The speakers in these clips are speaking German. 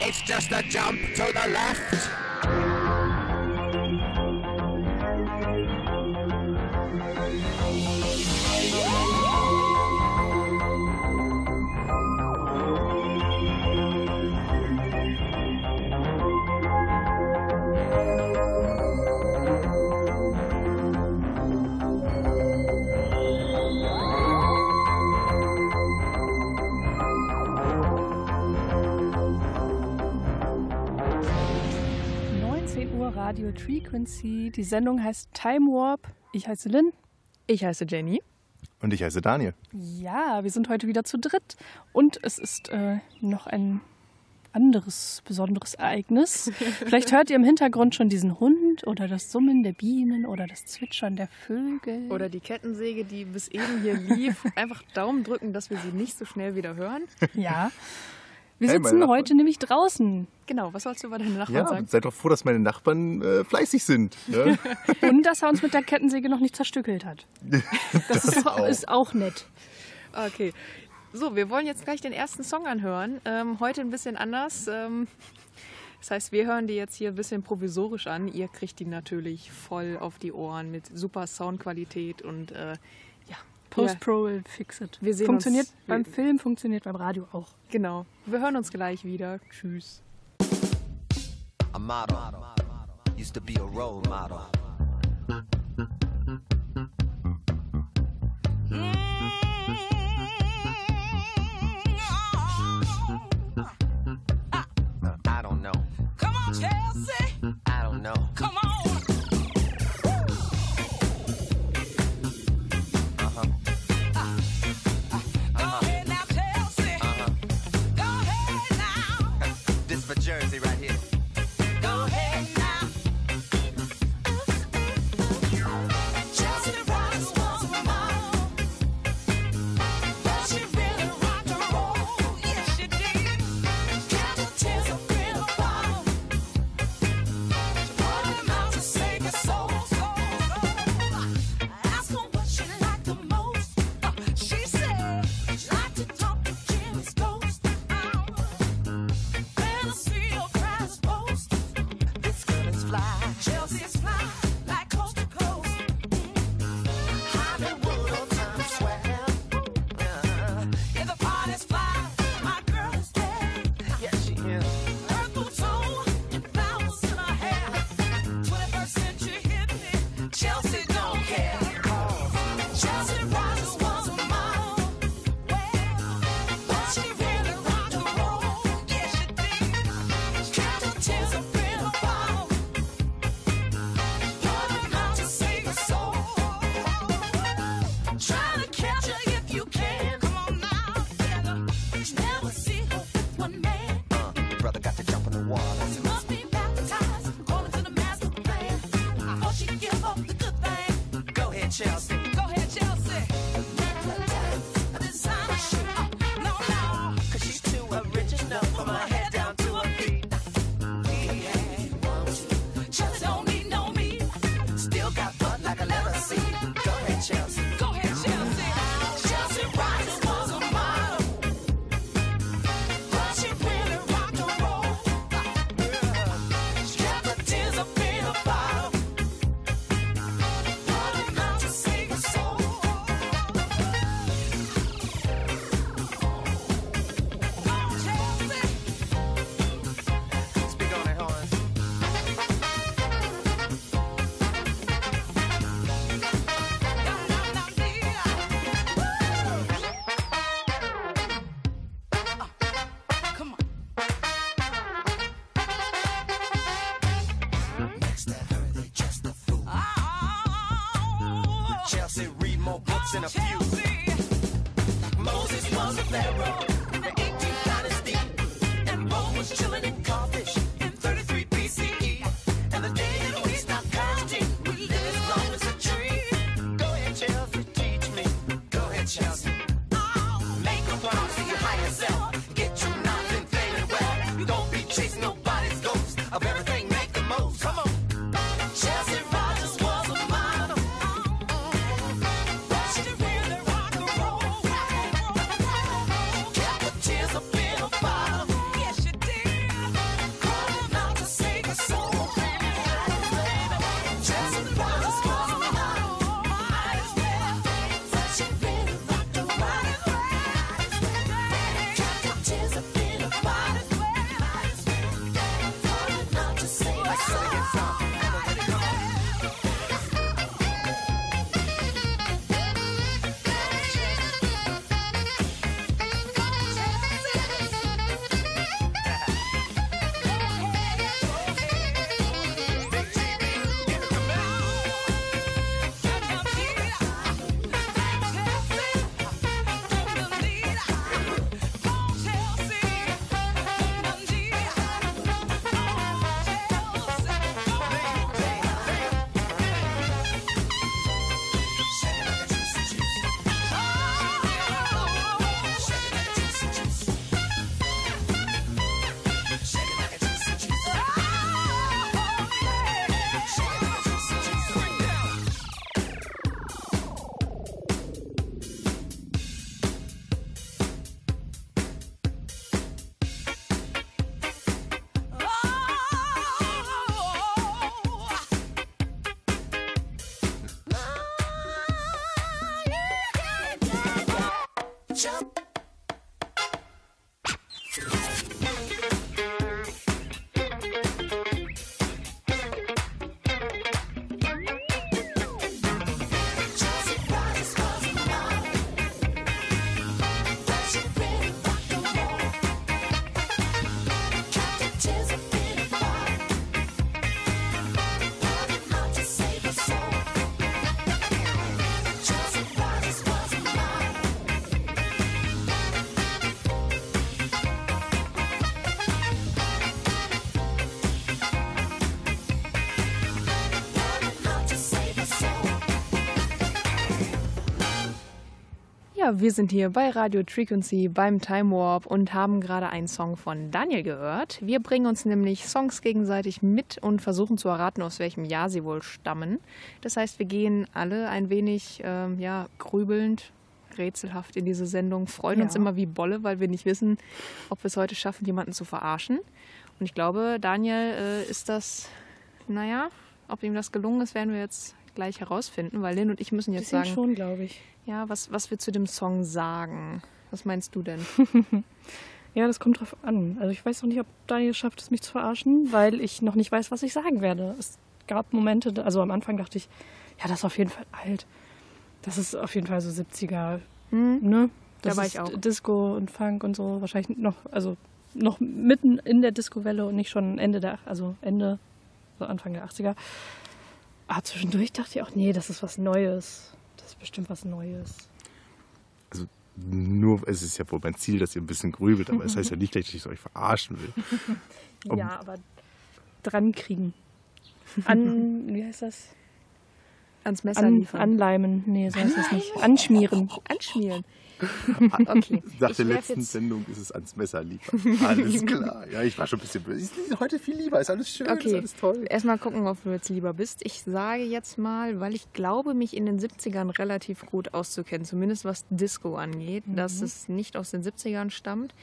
It's just a jump to the left. Radio Frequency. Die Sendung heißt Time Warp. Ich heiße Lynn. Ich heiße Jenny. Und ich heiße Daniel. Ja, wir sind heute wieder zu dritt. Und es ist äh, noch ein anderes besonderes Ereignis. Vielleicht hört ihr im Hintergrund schon diesen Hund oder das Summen der Bienen oder das Zwitschern der Vögel. Oder die Kettensäge, die bis eben hier lief. Einfach Daumen drücken, dass wir sie nicht so schnell wieder hören. Ja. Wir Hey, sitzen heute nämlich draußen. Genau, was sollst du über deine Nachbarn Ja, sagen? seid doch froh, dass meine Nachbarn äh, fleißig sind. Ne? Und dass er uns mit der Kettensäge noch nicht zerstückelt hat. Das, ist, auch. ist auch nett. Okay. So, wir wollen jetzt gleich den ersten Song anhören. Ähm, heute ein bisschen anders. Ähm, das heißt, wir hören die jetzt hier ein bisschen provisorisch an. Ihr kriegt die natürlich voll auf die Ohren mit super Soundqualität und äh, ja. Post-Pro will fix it. Wir sehen funktioniert uns- beim Film, funktioniert beim Radio auch. Genau. Wir hören uns gleich wieder. Tschüss. A model used to be a role model. I more a few. Moses was a pharaoh Ja, wir sind hier bei Radio Frequency beim Time Warp und haben gerade einen Song von Daniel gehört. Wir bringen uns nämlich Songs gegenseitig mit und versuchen zu erraten, aus welchem Jahr sie wohl stammen. Das heißt, wir gehen alle ein wenig ähm, ja, grübelnd, rätselhaft in diese Sendung, freuen uns Ja. immer wie Bolle, weil wir nicht wissen, ob wir es heute schaffen, jemanden zu verarschen. Und ich glaube, Daniel äh, ist das, naja, ob ihm das gelungen ist, werden wir jetzt gleich herausfinden, weil Lynn und ich müssen jetzt Bisschen sagen, schon, glaube ich. Ja, was, was wir zu dem Song sagen. Was meinst du denn? Ja, das kommt drauf an. Also ich weiß noch nicht, ob Daniel schafft es, mich zu verarschen, weil ich noch nicht weiß, was ich sagen werde. Es gab Momente, also am Anfang dachte ich, ja, das ist auf jeden Fall alt. Das ist auf jeden Fall so 70er, ne? Das Da war ich auch. Disco und Funk und so, wahrscheinlich noch, also noch mitten in der Disco-Welle und nicht schon Ende der, also Ende, so Anfang der 80er. Aber zwischendurch dachte ich auch, nee, das ist was Neues. Das ist bestimmt was Neues. Also nur, es ist ja wohl mein Ziel, dass ihr ein bisschen grübelt, aber es heißt ja nicht gleich, dass ich euch verarschen will. Um- Ja, aber dran kriegen. An, wie heißt das? Ans Messer An, liefern. anleimen. Nee, so heißt das nicht. Anschmieren. Anschmieren. Okay. Nach Ich der letzten jetzt- Sendung ist es ans Messer liefern. Alles klar. Ja, ich war schon ein bisschen böse. Ist heute viel lieber, ist alles schön, ist Okay, alles toll. erstmal gucken, ob du jetzt lieber bist. Ich sage jetzt mal, weil ich glaube, mich in den 70ern relativ gut auszukennen, zumindest was Disco angeht, dass es nicht aus den 70ern stammt,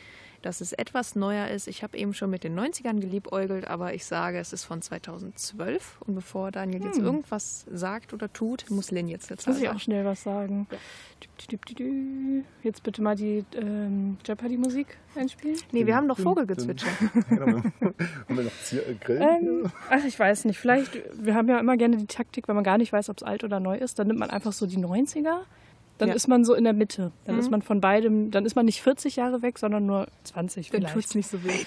dass es etwas neuer ist. Ich habe eben schon mit den 90ern geliebäugelt, aber ich sage, es ist von 2012. Und bevor Daniel jetzt irgendwas sagt oder tut, muss Lynn jetzt jetzt Muss ich auch schnell was sagen. Jetzt bitte mal die ähm, Jeopardy-Musik einspielen. Nee, wir haben doch Vogelgezwitscher. Haben wir noch Zier äh, Grill? Ähm, ach, ich weiß nicht. Vielleicht, wir haben ja immer gerne die Taktik, wenn man gar nicht weiß, ob es alt oder neu ist, dann nimmt man einfach so die 90er. Dann Ja. ist man so in der Mitte. Dann ist man von beidem, dann ist man nicht 40 Jahre weg, sondern nur 20 Dann vielleicht. tut's nicht so weh.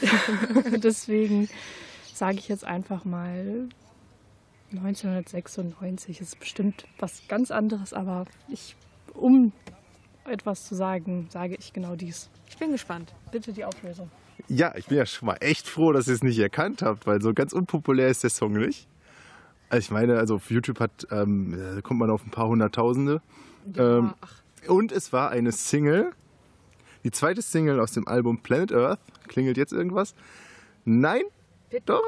Deswegen sage ich jetzt einfach mal 1996 ist bestimmt was ganz anderes, aber ich, um etwas zu sagen, sage ich genau dies. Ich bin gespannt. Bitte die Auflösung. Ja, ich bin ja schon mal echt froh, dass ihr es nicht erkannt habt, weil so ganz unpopulär ist der Song nicht. Also ich meine, also auf YouTube hat, ähm, da kommt man auf ein paar Hunderttausende. Ähm, und es war eine Single, die zweite Single aus dem Album Planet Earth. Klingelt jetzt irgendwas? Nein? Doch?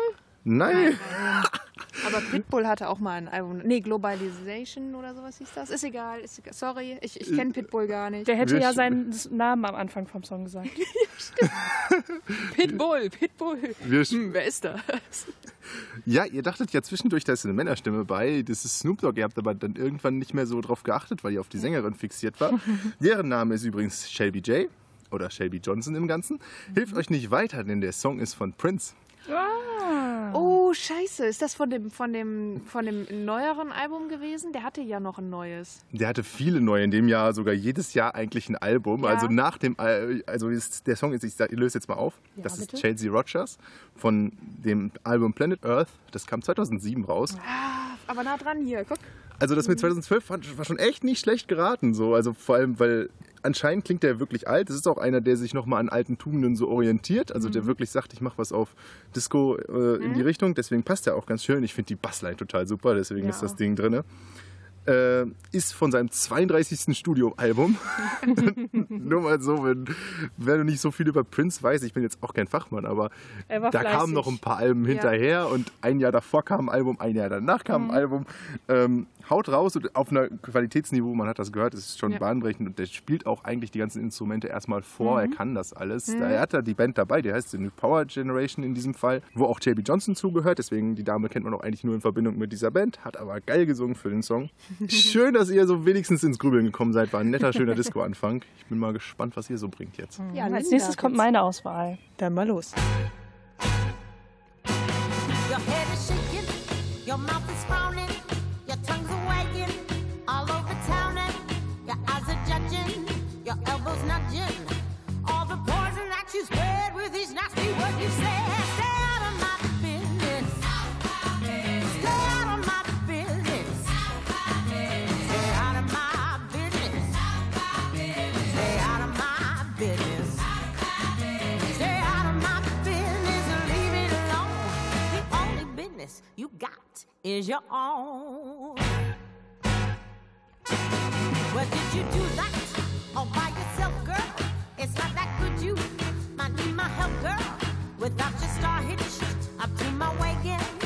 Nein. Aber Pitbull hatte auch mal ein Album. Nee, Globalization oder sowas hieß das. Ist egal, ist egal. Sorry, ich, ich kenne Pitbull gar nicht. Der hätte Wir ja seinen Namen am Anfang vom Song gesagt. Pitbull, Pitbull. Hm, wer ist das? Ja, ihr dachtet ja zwischendurch, da ist eine Männerstimme bei. Das ist Snoop Dogg. Ihr habt aber dann irgendwann nicht mehr so drauf geachtet, weil ihr auf die Sängerin fixiert war. Deren Name ist übrigens Shelby J. Oder Shelby Johnson im Ganzen. Hilft euch nicht weiter, denn der Song ist von Prince. Oh, scheiße. Ist das von dem, von, dem, von dem neueren Album gewesen? Der hatte ja noch ein neues. Der hatte viele neue in dem Jahr, sogar jedes Jahr eigentlich ein Album. Ja. Also nach dem, Al- also ist, der Song ist, ich, löse jetzt mal auf. Ja, das ist bitte. Chelsea Rogers von dem Album Planet Earth. Das kam 2007 raus. Aber nah dran hier, guck. Also das mit 2012 fand- war schon echt nicht schlecht geraten. So. Also vor allem, weil anscheinend klingt der wirklich alt. Das ist auch einer, der sich nochmal an alten Tugenden so orientiert. Also der wirklich sagt, ich mache was auf Disco äh, in die Richtung. Deswegen passt er auch ganz schön. Ich finde die Bassline total super, deswegen Ja, ist das. Ding drin. Äh, ist von seinem 32. Studioalbum. Nur mal so, wenn, wenn du nicht so viel über Prince weißt, ich bin jetzt auch kein Fachmann, aber Er da fleißig. kamen noch ein paar Alben hinterher und ein Jahr davor kam ein Album, ein Jahr danach kam Mhm. ein Album. Ähm, haut raus und auf einer Qualitätsniveau, man hat das gehört, es ist schon Ja. bahnbrechend und der spielt auch eigentlich die ganzen Instrumente erstmal vor, Mhm. er kann das alles. Da, er hat da die Band dabei, die heißt The New Power Generation in diesem Fall, wo auch JB Johnson zugehört, deswegen die Dame kennt man auch eigentlich nur in Verbindung mit dieser Band, hat aber geil gesungen für den Song. Schön, dass ihr so wenigstens ins Grübeln gekommen seid, war ein netter, schöner Disco-Anfang. Ich bin mal gespannt, was ihr so bringt jetzt. Ja, Als nächstes kommt meine Auswahl. Dann mal los. Your head is shaking, your mouth is frowning, that you spread with each nasty word you say. Stay out of my business. Stay out of my business. Stay out of my business. Stay out of my business. Stay out of my business leave it alone. The only business you got is your own. Well, did you do that all by help, girl. Without your star hitched up to my wagon,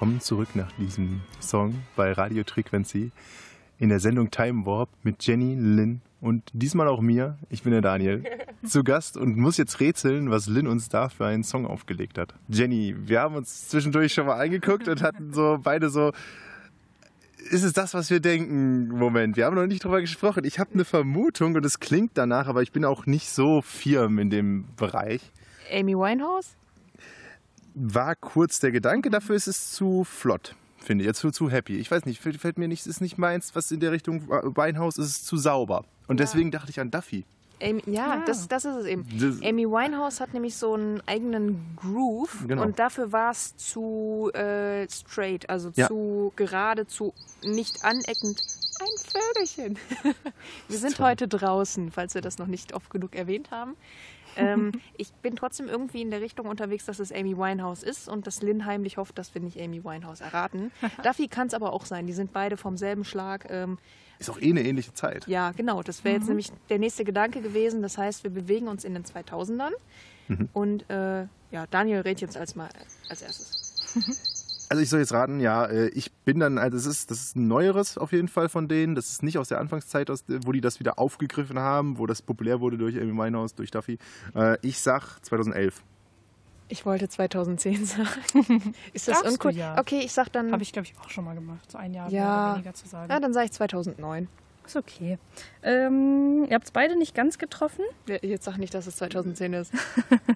Willkommen zurück nach diesem Song bei Radio Frequency in der Sendung Time Warp mit Jenny, Lynn und diesmal auch mir. Ich bin der Daniel zu Gast und muss jetzt rätseln, was Lynn uns da für einen Song aufgelegt hat. Jenny, wir haben uns zwischendurch schon mal angeguckt und hatten so beide so. Ist es das, was wir denken? Moment, wir haben noch nicht drüber gesprochen. Ich habe eine Vermutung und es klingt danach, aber ich bin auch nicht so firm in dem Bereich. Amy Winehouse? War kurz der Gedanke, dafür ist es zu flott, finde ich. Jetzt zu, zu happy. Ich weiß nicht, fällt, mir nicht, ist nicht meins, was in der Richtung Weinhaus ist, es zu sauber. Und deswegen dachte ich an Duffy. Amy, ja, Ah. Das, das ist es eben. Das- Amy Winehouse hat nämlich so einen eigenen Groove Genau. und dafür war es zu äh, straight, also Ja. zu gerade, zu nicht aneckend. Ein Vögelchen. wir sind heute draußen, falls wir das noch nicht oft genug erwähnt haben. Ähm, ich bin trotzdem irgendwie in der Richtung unterwegs, dass es Amy Winehouse ist und dass Lynn heimlich hofft, dass wir nicht Amy Winehouse erraten. Duffy kann es aber auch sein. Die sind beide vom selben Schlag. Ähm, Ist auch eh eine ähnliche Zeit. ja, genau. Das wäre jetzt nämlich der nächste Gedanke gewesen. Das heißt, wir bewegen uns in den 2000ern. Und äh, ja, Daniel redet jetzt als, mal, als erstes. Also ich soll jetzt raten, ja, äh, ich bin dann, also es ist, das ist ein neueres auf jeden Fall von denen. Das ist nicht aus der Anfangszeit, aus, der- wo die das wieder aufgegriffen haben, wo das populär wurde durch Amy Winehouse, durch Duffy. Äh, Ich sag 2011. Ich wollte 2010 sagen. Ist das Darfst du uncool? ja. Okay, ich sag dann. Habe ich, glaube ich, auch schon mal gemacht. So ein Jahr mehr Ja. oder weniger zu sagen. Ja, dann sage ich 2009. Ist okay. Ähm, ihr habt es beide nicht ganz getroffen. Ja, Jetzt sag nicht, dass es 2010 ist.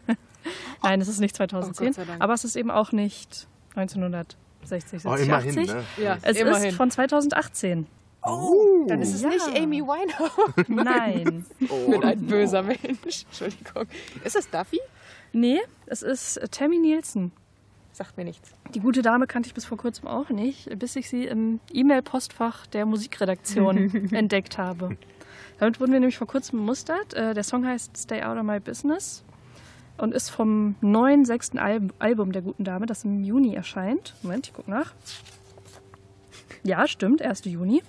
Nein, es ist nicht 2010. Oh Gott sei Dank. aber es ist eben auch nicht 1960, 70, Oh, immerhin, 80. ne? Ja, Es immerhin. ist von 2018. dann ist es Ja. nicht Amy Winehouse. Nein. Ich bin ein böser Mensch. Entschuldigung. Ist es Duffy? Nee, es ist äh, Tammy Nielsen. Sagt mir nichts. Die gute Dame kannte ich bis vor kurzem auch nicht, bis ich sie im E-Mail-Postfach der Musikredaktion entdeckt habe. Damit wurden wir nämlich vor kurzem bemustert. Äh, Der Song heißt Stay Out of My Business und ist vom neuen sechsten Al Album der guten Dame, das im Juni erscheint. Moment, ich gucke nach. Ja, stimmt, 1. Juni.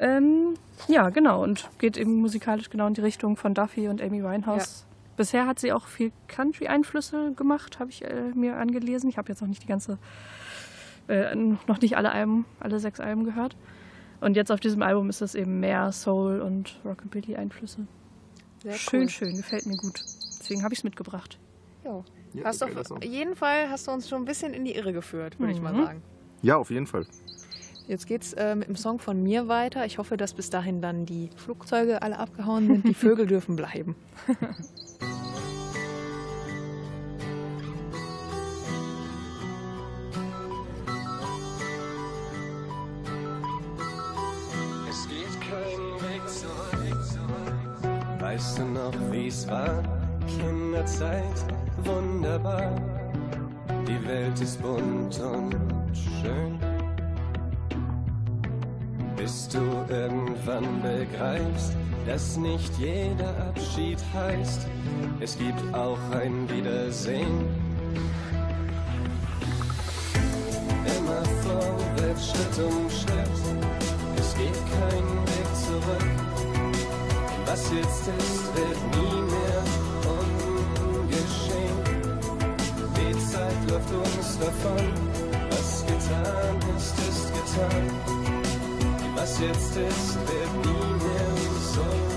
Ähm, ja, genau, und geht eben musikalisch genau in die Richtung von Duffy und Amy Winehouse. Bisher hat sie auch viel Country-Einflüsse gemacht, habe ich äh, mir angelesen. Ich habe jetzt noch nicht die ganze, äh, noch nicht alle Alben, alle sechs Alben gehört. Und jetzt auf diesem Album ist es eben mehr Soul und Rockabilly-Einflüsse. Schön, cool. schön, gefällt mir gut. Deswegen habe ich es mitgebracht. Jo. Ja, Hast auf jeden Fall hast du uns schon ein bisschen in die Irre geführt, würde ich mal Mhm. sagen. Ja, auf jeden Fall. Jetzt geht's äh, mit dem Song von mir weiter. Ich hoffe, dass bis dahin dann die Flugzeuge alle abgehauen sind. Die Vögel dürfen bleiben. dass nicht jeder Abschied heißt, es gibt auch ein Wiedersehen. Immer vorwärts, Schritt um Schritt, es geht kein Weg zurück. Was jetzt ist, wird nie mehr ungeschehen. Die Zeit läuft uns davon, was getan ist, ist getan. Was jetzt ist, wird nie mehr so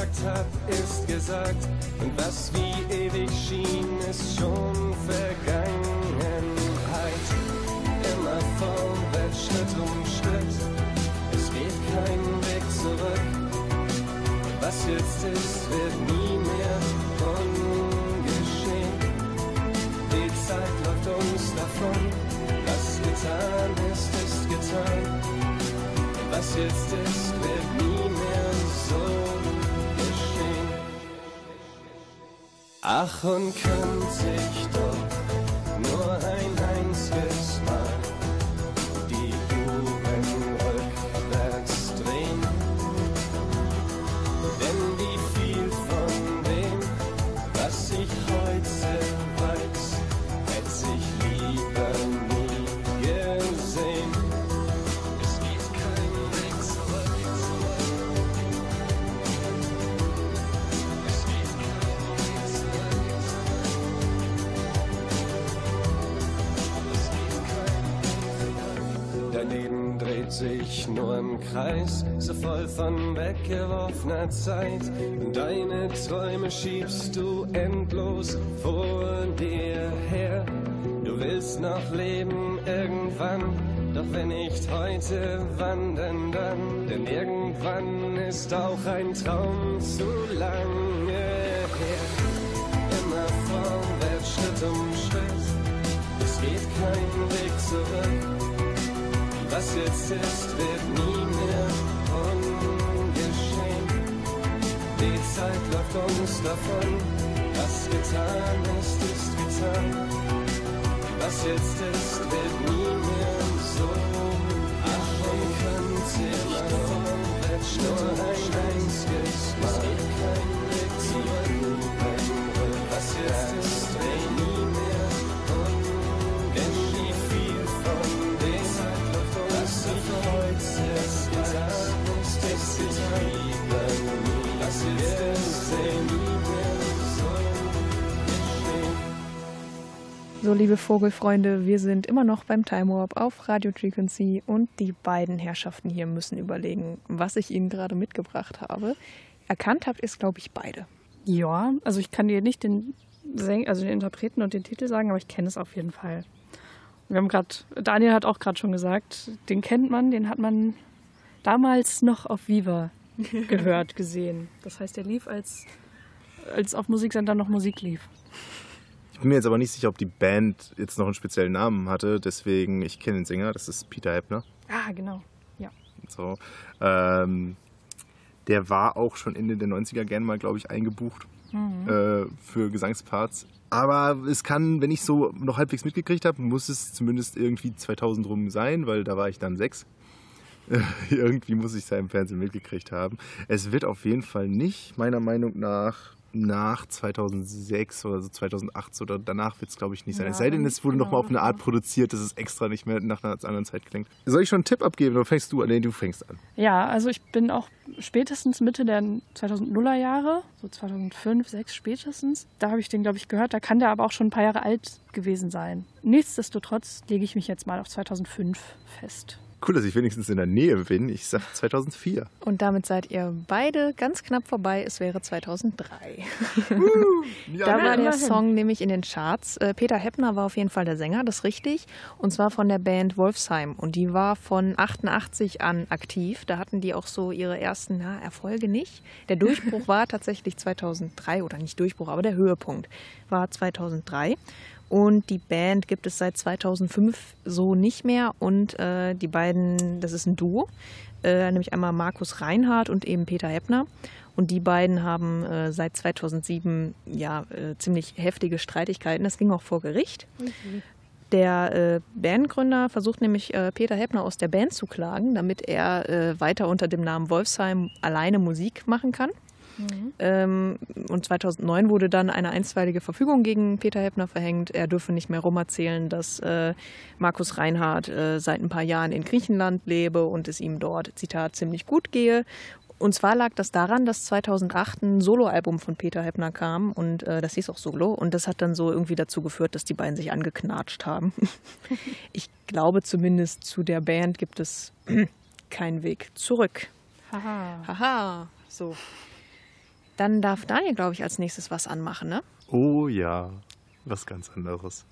gesagt hab, ist gesagt. Und was wie ewig schien, ist schon Vergangenheit. Immer vorwärts, Schritt um Schritt. Es geht kein Weg zurück. Was jetzt ist, wird nie mehr ungeschehen. Die Zeit läuft uns davon. Was getan ist, ist getan. Was jetzt ist, wird Ach, und könnte ich doch nur ein nur im Kreis, so voll von weggeworfener Zeit. Deine Träume schiebst du endlos vor dir her. Du willst noch leben irgendwann, doch wenn nicht heute, wann denn dann? Denn irgendwann ist auch ein Traum zu lange her. Immer vorwärts, Schritt um Schritt, es geht kein Weg zurück. Was jetzt ist, wird nie mehr ungeschehen. Die Zeit läuft uns davon. Was getan ist, ist getan. Was jetzt ist, wird nie mehr so. Ach, und könnte vorwärts nur ein einziges Mal. So liebe Vogelfreunde, wir sind immer noch beim Time Warp auf Radio Frequency und die beiden Herrschaften hier müssen überlegen, was ich ihnen gerade mitgebracht habe. Erkannt habt ihr es, glaube ich, beide. Ja, also ich kann dir nicht den, Säng also den Interpreten und den Titel sagen, aber ich kenne es auf jeden Fall. Wir haben gerade, Daniel hat auch gerade schon gesagt, den kennt man, den hat man damals noch auf Viva gehört, gesehen. Das heißt, der lief, als, als auf Musiksender noch Musik lief. Ich bin mir jetzt aber nicht sicher, ob die Band jetzt noch einen speziellen Namen hatte. Deswegen, ich kenne den Sänger, das ist Peter Heppner. Ah, genau. Ja. So. Ähm, der war auch schon Ende der 90er gern mal, glaube ich, eingebucht äh, für Gesangsparts. Aber es kann, wenn ich so noch halbwegs mitgekriegt habe, muss es zumindest irgendwie 2000 rum sein, weil da war ich dann sechs. irgendwie muss ich es ja im Fernsehen mitgekriegt haben. Es wird auf jeden Fall nicht, meiner Meinung nach, nach 2006 oder so 2008 oder danach wird es, glaube ich, nicht sein. Ja, es sei denn, es wurde genau, nochmal auf eine Art produziert, dass es extra nicht mehr nach einer anderen Zeit klingt. Soll ich schon einen Tipp abgeben oder fängst du an? Nee, du fängst an. Ja, also ich bin auch spätestens Mitte der 2000er Jahre, so 2005, 2006 spätestens, da habe ich den, glaube ich, gehört. Da kann der aber auch schon ein paar Jahre alt gewesen sein. Nichtsdestotrotz lege ich mich jetzt mal auf 2005 fest. Cool, dass ich wenigstens in der Nähe bin. Ich sag 2004. Und damit seid ihr beide ganz knapp vorbei. Es wäre 2003. Ja, Da war der. Song nämlich in den Charts. Äh, Peter Heppner war auf jeden Fall der Sänger, das ist richtig. Und zwar von der Band Wolfsheim. Und die war von 88 an aktiv. Da hatten die auch so ihre ersten na, Erfolge nicht. Der Durchbruch war tatsächlich 2003 oder nicht Durchbruch, aber der Höhepunkt war 2003. Und die Band gibt es seit 2005 so nicht mehr. Und äh, die beiden, das ist ein Duo, äh, nämlich einmal Markus Reinhardt und eben Peter Heppner. Und die beiden haben äh, seit 2007 ja äh, ziemlich heftige Streitigkeiten. Das ging auch vor Gericht. Der äh, Bandgründer versucht nämlich äh, Peter Heppner aus der Band zu klagen, damit er weiter unter dem Namen Wolfsheim alleine Musik machen kann. Ähm, und 2009 wurde dann eine einstweilige Verfügung gegen Peter Heppner verhängt. Er dürfe nicht mehr rumerzählen, dass äh, Markus Reinhardt äh, seit ein paar Jahren in Griechenland lebe und es ihm dort, Zitat, ziemlich gut gehe. Und zwar lag das daran, dass 2008 ein Soloalbum von Peter Heppner kam und äh, das hieß auch Solo und das hat dann so irgendwie dazu geführt, dass die beiden sich angeknatscht haben. ich glaube zumindest zu der Band gibt es keinen Weg zurück. Haha. Haha, so. Dann darf Daniel, glaube ich, als nächstes was anmachen, ne? Oh ja, was ganz anderes.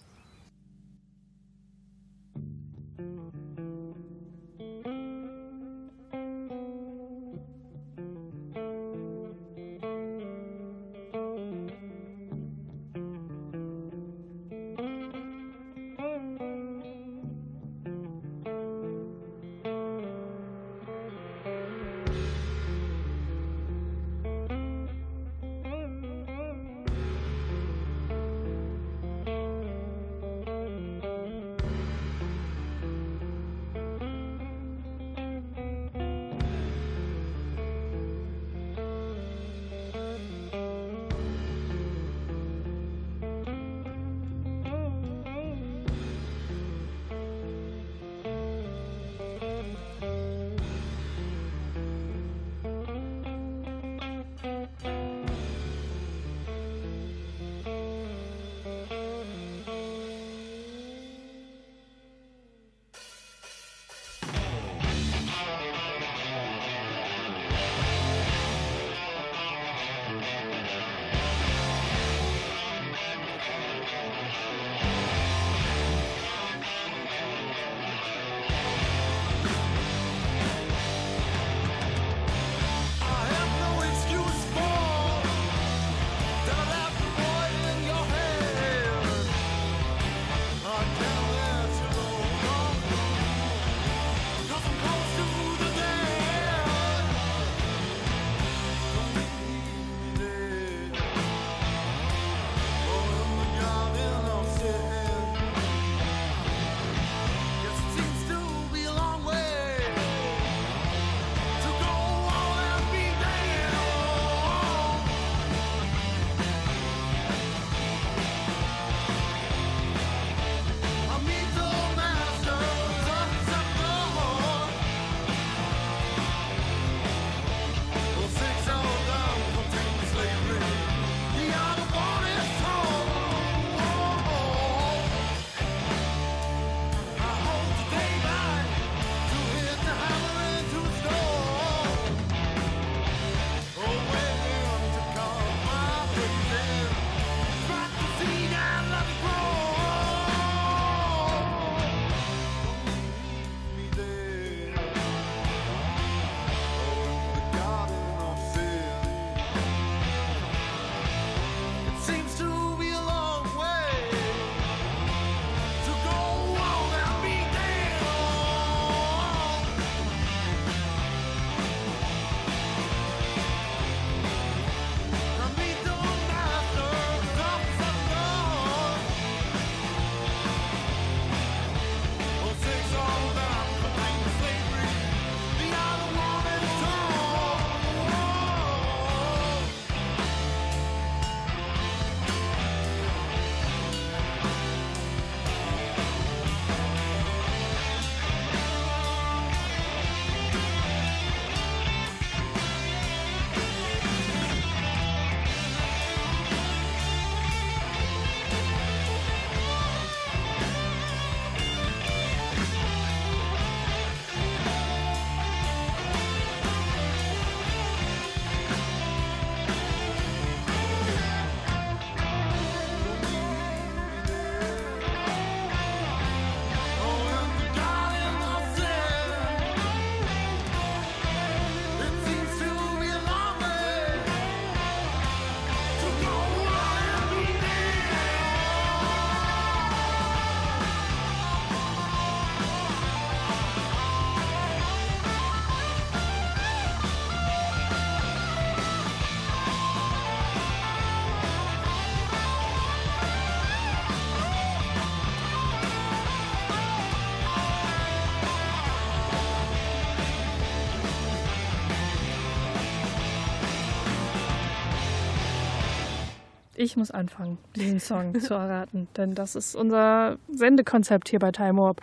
Ich muss anfangen, diesen Song zu erraten, denn das ist unser Sendekonzept hier bei Time Warp.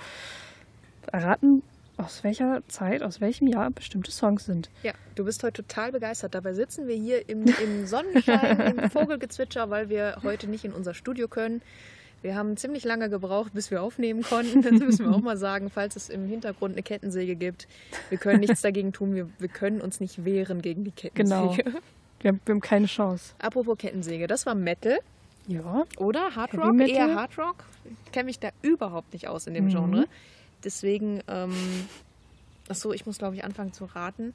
Erraten, aus welcher Zeit, aus welchem Jahr bestimmte Songs sind. Ja, du bist heute total begeistert. Dabei sitzen wir hier im, im Sonnenschein, im Vogelgezwitscher, weil wir heute nicht in unser Studio können. Wir haben ziemlich lange gebraucht, bis wir aufnehmen konnten. Das müssen wir auch mal sagen, falls es im Hintergrund eine Kettensäge gibt. Wir können nichts dagegen tun. Wir, wir können uns nicht wehren gegen die Genau. Wir haben, wir haben keine Chance. Apropos Kettensäge, das war Metal, Ja. oder? Hard Rock? Eher Hard Rock. Ich kenne mich da überhaupt nicht aus in dem Mhm. Genre. Deswegen, ähm, achso, ich muss glaube ich anfangen zu raten.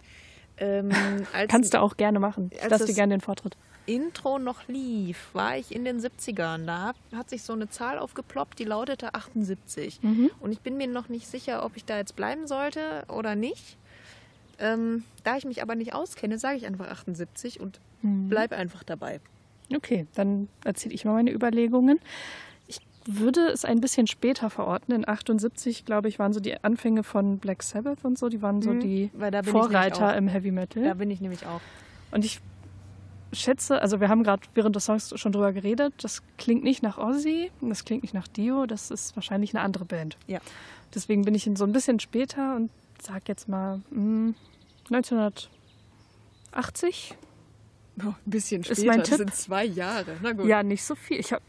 Ähm, Kannst du auch gerne machen. Ich Als lass dir gerne den Vortritt. Intro noch lief, war ich in den 70ern. Da hat sich so eine Zahl aufgeploppt, die lautete 78. Mhm. Und ich bin mir noch nicht sicher, ob ich da jetzt bleiben sollte oder nicht. Ähm, da ich mich aber nicht auskenne, sage ich einfach 78 und Mhm. bleibe einfach dabei. Okay, dann erzähle ich mal meine Überlegungen. Ich würde es ein bisschen später verorten. In 78, glaube ich, waren so die Anfänge von Black Sabbath und so. Die waren so Mhm, die Vorreiter im Heavy Metal. Da bin ich nämlich auch. Und ich schätze, also wir haben gerade während des Songs schon drüber geredet, das klingt nicht nach Ozzy, das klingt nicht nach Dio, das ist wahrscheinlich eine andere Band. Ja. Deswegen bin ich so ein bisschen später und sag jetzt mal mm, 1980. Oh, ein bisschen Ist später, mein das Tipp. sind zwei Jahre. Na gut. Ja, nicht so viel. Ich habe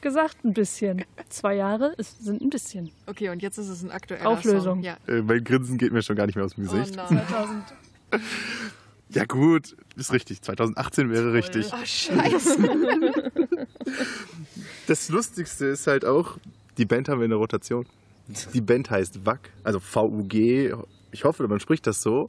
gesagt ein bisschen. Zwei Jahre ist, sind ein bisschen. Okay, und jetzt ist es ein aktueller Auflösung. Song. Ja. Äh, mein Grinsen geht mir schon gar nicht mehr aus dem Oh Gesicht. nein. ja gut, ist richtig. 2018 wäre richtig. Oh, scheiße. Das Lustigste ist halt auch, die Band haben wir in der Rotation. Die Band heißt WAG, also V-U-G, ich hoffe, man spricht das so,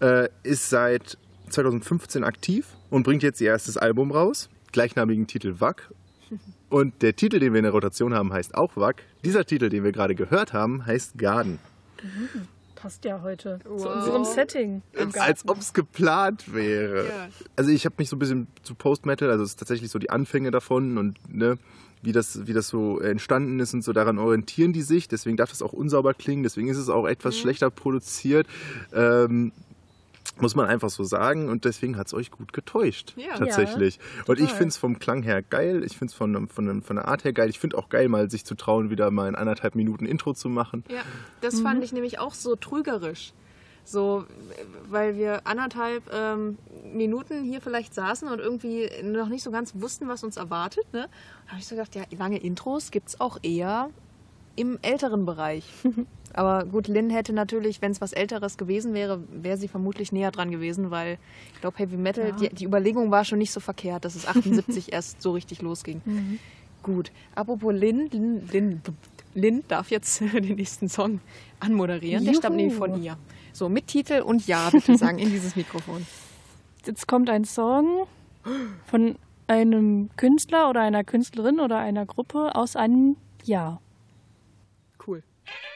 äh, ist seit 2015 aktiv und bringt jetzt ihr erstes Album raus, gleichnamigen Titel WAG. Und der Titel, den wir in der Rotation haben, heißt auch WAG. Dieser Titel, den wir gerade gehört haben, heißt Garden. Passt ja heute zu Wow. unserem Setting. Garten. Als ob es geplant wäre. Ja. Also ich habe mich so ein bisschen zu Post-Metal, also es ist tatsächlich so die Anfänge davon und ne, wie, das, wie das so entstanden ist und so daran orientieren die sich. Deswegen darf das auch unsauber klingen, deswegen ist es auch Mhm. etwas schlechter produziert. Ähm, muss man einfach so sagen und deswegen hat es euch gut getäuscht. Ja. tatsächlich. und ich finde es vom Klang her geil, ich finde es von, von, von der Art her geil. Ich finde auch geil, mal sich zu trauen, wieder mal in anderthalb Minuten Intro zu machen. Ja, das fand ich nämlich auch so trügerisch. So, weil wir anderthalb ähm, Minuten hier vielleicht saßen und irgendwie noch nicht so ganz wussten, was uns erwartet. Ne? Da habe ich so gedacht, ja, lange Intros gibt es auch eher im älteren Bereich. Aber gut, Lynn hätte natürlich, wenn es was Älteres gewesen wäre, wäre sie vermutlich näher dran gewesen, weil ich glaube, Heavy Metal, die, die Überlegung war schon nicht so verkehrt, dass es 78 erst so richtig losging. Gut, apropos Lynn, Lynn, Lynn, Lynn darf jetzt den nächsten Song anmoderieren. Der stammt Juhu. nämlich von ihr. So, mit Titel und Ja, bitte sagen, in dieses Mikrofon. Jetzt kommt ein Song von einem Künstler oder einer Künstlerin oder einer Gruppe aus einem Jahr. Thank you.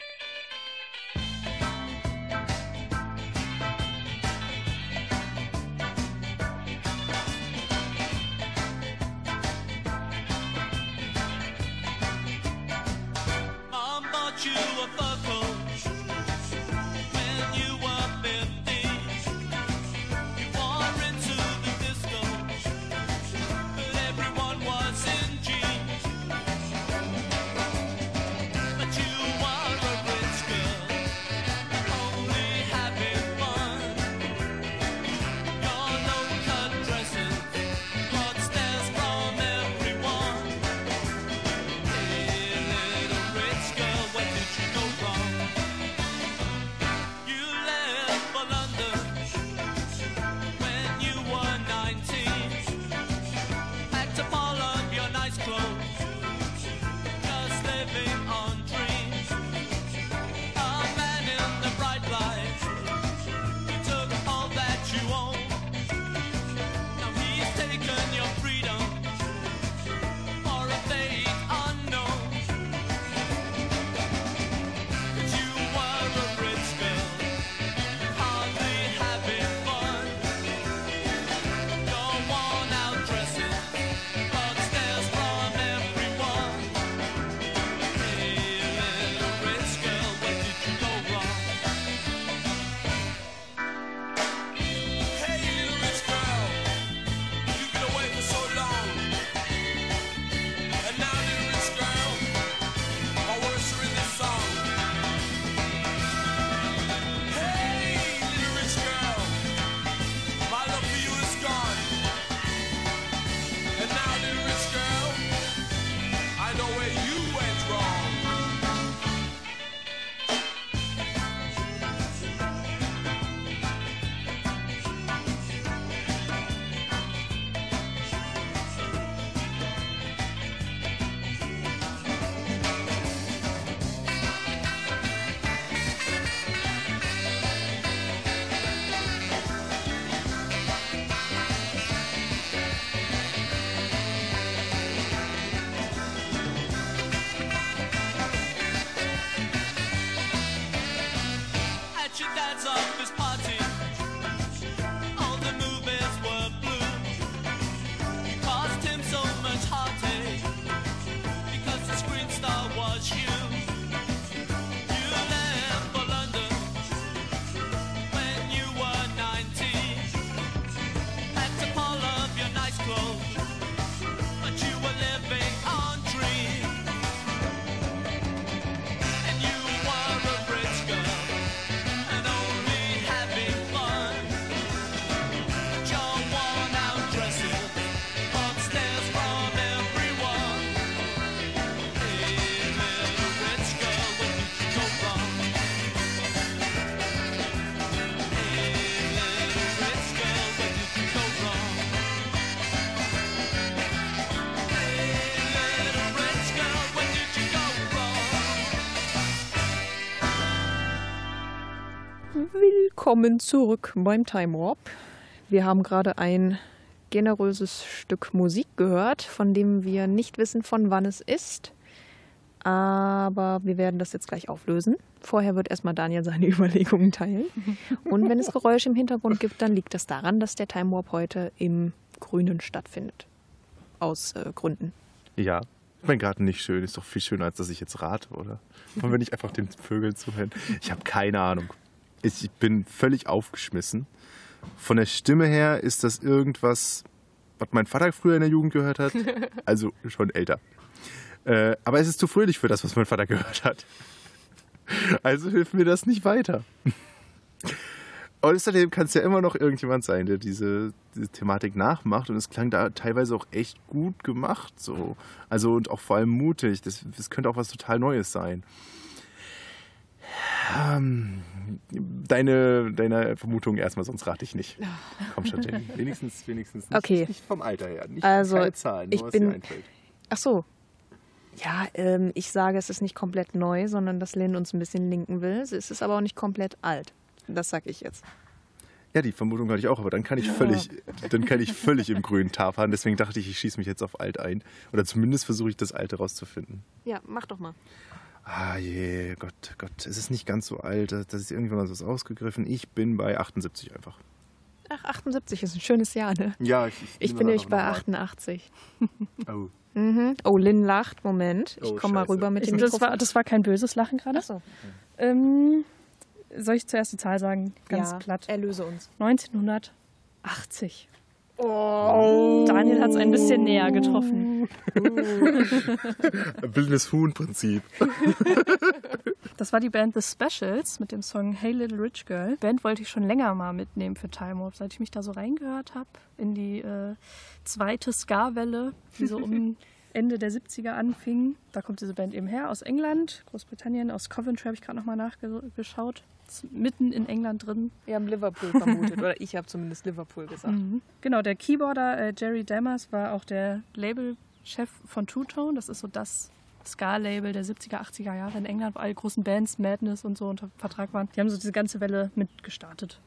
Willkommen zurück beim Time Warp. Wir haben gerade ein generöses Stück Musik gehört, von dem wir nicht wissen, von wann es ist. Aber wir werden das jetzt gleich auflösen. Vorher wird erstmal Daniel seine Überlegungen teilen. Und wenn es Geräusche im Hintergrund gibt, dann liegt das daran, dass der Time Warp heute im Grünen stattfindet. Aus äh, Gründen. Ja. Mein Garten nicht schön, ist doch viel schöner, als dass ich jetzt rate, oder? Wollen wir nicht einfach den Vögeln zuhören? Ich habe keine Ahnung. Ich bin völlig aufgeschmissen. Von der Stimme her ist das irgendwas, was mein Vater früher in der Jugend gehört hat. Also schon älter. Äh, aber es ist zu fröhlich für das, was mein Vater gehört hat. Also hilft mir das nicht weiter. Außerdem kann es ja immer noch irgendjemand sein, der diese, diese Thematik nachmacht. Und es klang da teilweise auch echt gut gemacht. So. Also und auch vor allem mutig. Das, das könnte auch was total Neues sein. Ähm, deine, deine Vermutung erstmal, sonst rate ich nicht. Komm schon, Jenny. Wenigstens, wenigstens nicht, Okay. nicht vom Alter her. Nicht Also, keine Zahlen, nur ich was bin- dir einfällt. Ach so. Ja, ähm, ich sage, es ist nicht komplett neu, sondern dass Lynn uns ein bisschen linken will. Es ist aber auch nicht komplett alt. Das sag ich jetzt. Ja, die Vermutung hatte ich auch, aber dann kann ich völlig, dann kann ich völlig im grünen tapern. Deswegen dachte ich, ich schieße mich jetzt auf alt ein. Oder zumindest versuche ich das Alte rauszufinden. Ja, mach doch mal. Ah je, Gott, Gott, es ist nicht ganz so alt. Das ist irgendwann mal was ausgegriffen. Ich bin bei 78 einfach. Ach, 78 ist ein schönes Jahr, ne? Ja, ich, Ich bin nämlich bei 88. Oh. Mhm. Oh, Lynn lacht. Moment. Ich Oh, komme mal rüber mit Ich, dem das, war, das war kein böses Lachen gerade. Ach so. Ähm, soll ich zuerst die Zahl sagen? Ganz ja, platt. Erlöse uns. 1980. Oh. Daniel hat es ein bisschen näher getroffen. Wildes Huhn-Prinzip. Das war die Band The Specials mit dem Song Hey Little Rich Girl. Band wollte ich schon länger mal mitnehmen für Time Warp, seit ich mich da so reingehört habe in die äh, zweite Ska-Welle, die so um Ende der 70er anfing. Da kommt diese Band eben her, aus England, Großbritannien, aus Coventry habe ich gerade nochmal nachgeschaut. Mitten in England drin. Wir haben Liverpool vermutet. Oder ich habe zumindest Liverpool gesagt. Genau, der Keyboarder äh, Jerry Dammers war auch der Labelchef von True Tone. Das ist so das Ska-Label der 70er, 80er Jahre in England, wo alle großen Bands, Madness und so unter Vertrag waren. Die haben so diese ganze Welle mitgestartet.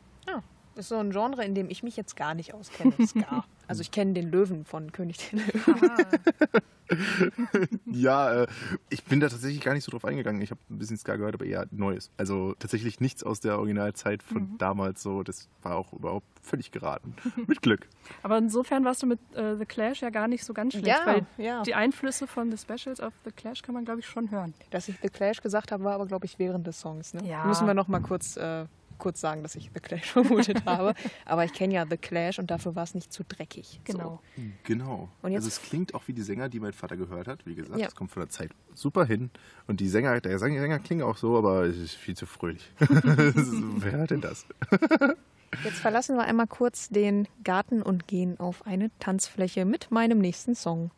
Das ist so ein Genre, in dem ich mich jetzt gar nicht auskenne. Ska. Also ich kenne den Löwen von König der Löwen. Ja, äh, ich bin da tatsächlich gar nicht so drauf eingegangen. Ich habe ein bisschen Ska gehört, aber eher Neues. Also tatsächlich nichts aus der Originalzeit von damals so. Das war auch überhaupt völlig geraten. Mit Glück. Aber insofern warst du mit äh, The Clash ja gar nicht so ganz schlecht, Ja, weil ja. die Einflüsse von The Specials auf The Clash kann man, glaube ich, schon hören. Dass ich The Clash gesagt habe, war aber, glaube ich, während des Songs. Ne? Ja. Müssen wir noch mal kurz, äh, kurz sagen, dass ich The Clash vermutet habe. Aber ich kenne ja The Clash und dafür war es nicht zu dreckig. Genau. Genau. Und jetzt- also es klingt auch wie die Sänger, die mein Vater gehört hat. Wie gesagt, Ja. das kommt von der Zeit super hin. Und die Sänger, der Sänger, klingen auch so, aber es ist viel zu fröhlich. Wer hört denn das? Jetzt verlassen wir einmal kurz den Garten und gehen auf eine Tanzfläche mit meinem nächsten Song.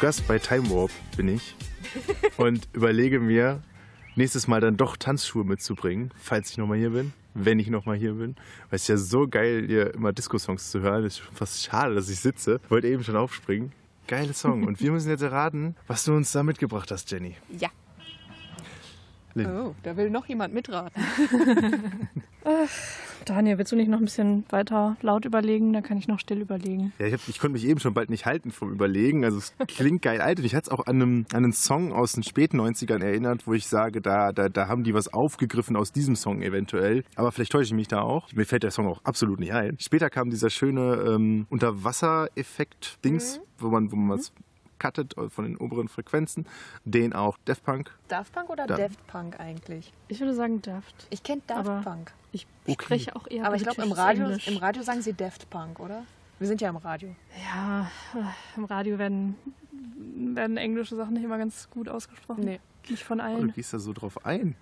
Gast bei Time Warp bin ich und überlege mir, nächstes Mal dann doch Tanzschuhe mitzubringen, falls ich nochmal hier bin, wenn ich nochmal hier bin. Weil es ist ja so geil, hier immer Disco-Songs zu hören. Es ist schon fast schade, dass ich sitze. Wollte eben schon aufspringen. Geile Song. Und wir müssen jetzt erraten, was du uns da mitgebracht hast, Jenny. Ja. Lynn. Oh, da will noch jemand mitraten. Daniel, willst du nicht noch ein bisschen weiter laut überlegen? Dann kann ich noch still überlegen. Ja, ich, hab, ich konnte mich eben schon bald nicht halten vom Überlegen. Also es klingt geil alt. Und ich hatte es auch an, einem, an einen Song aus den späten 90ern erinnert, wo ich sage, da, da, da haben die was aufgegriffen aus diesem Song eventuell. Aber vielleicht täusche ich mich da auch. Mir fällt der Song auch absolut nicht ein. Später kam dieser schöne ähm, Unterwasser-Effekt-Dings, wo man, wo man was cuttet von den oberen Frequenzen. Den auch Daft Punk. Daft Punk oder Da- Daft Punk eigentlich? Ich würde sagen Daft. Ich kenne Daft Aber- Punk. Ich Okay. spreche auch eher Aber ich glaube, im Radio, Englisch. im Radio sagen sie Daft Punk, oder? Wir sind ja im Radio. Ja, äh, im Radio werden, werden englische Sachen nicht immer ganz gut ausgesprochen. Nee. Nicht von Oh, du allen. gehst da so drauf ein.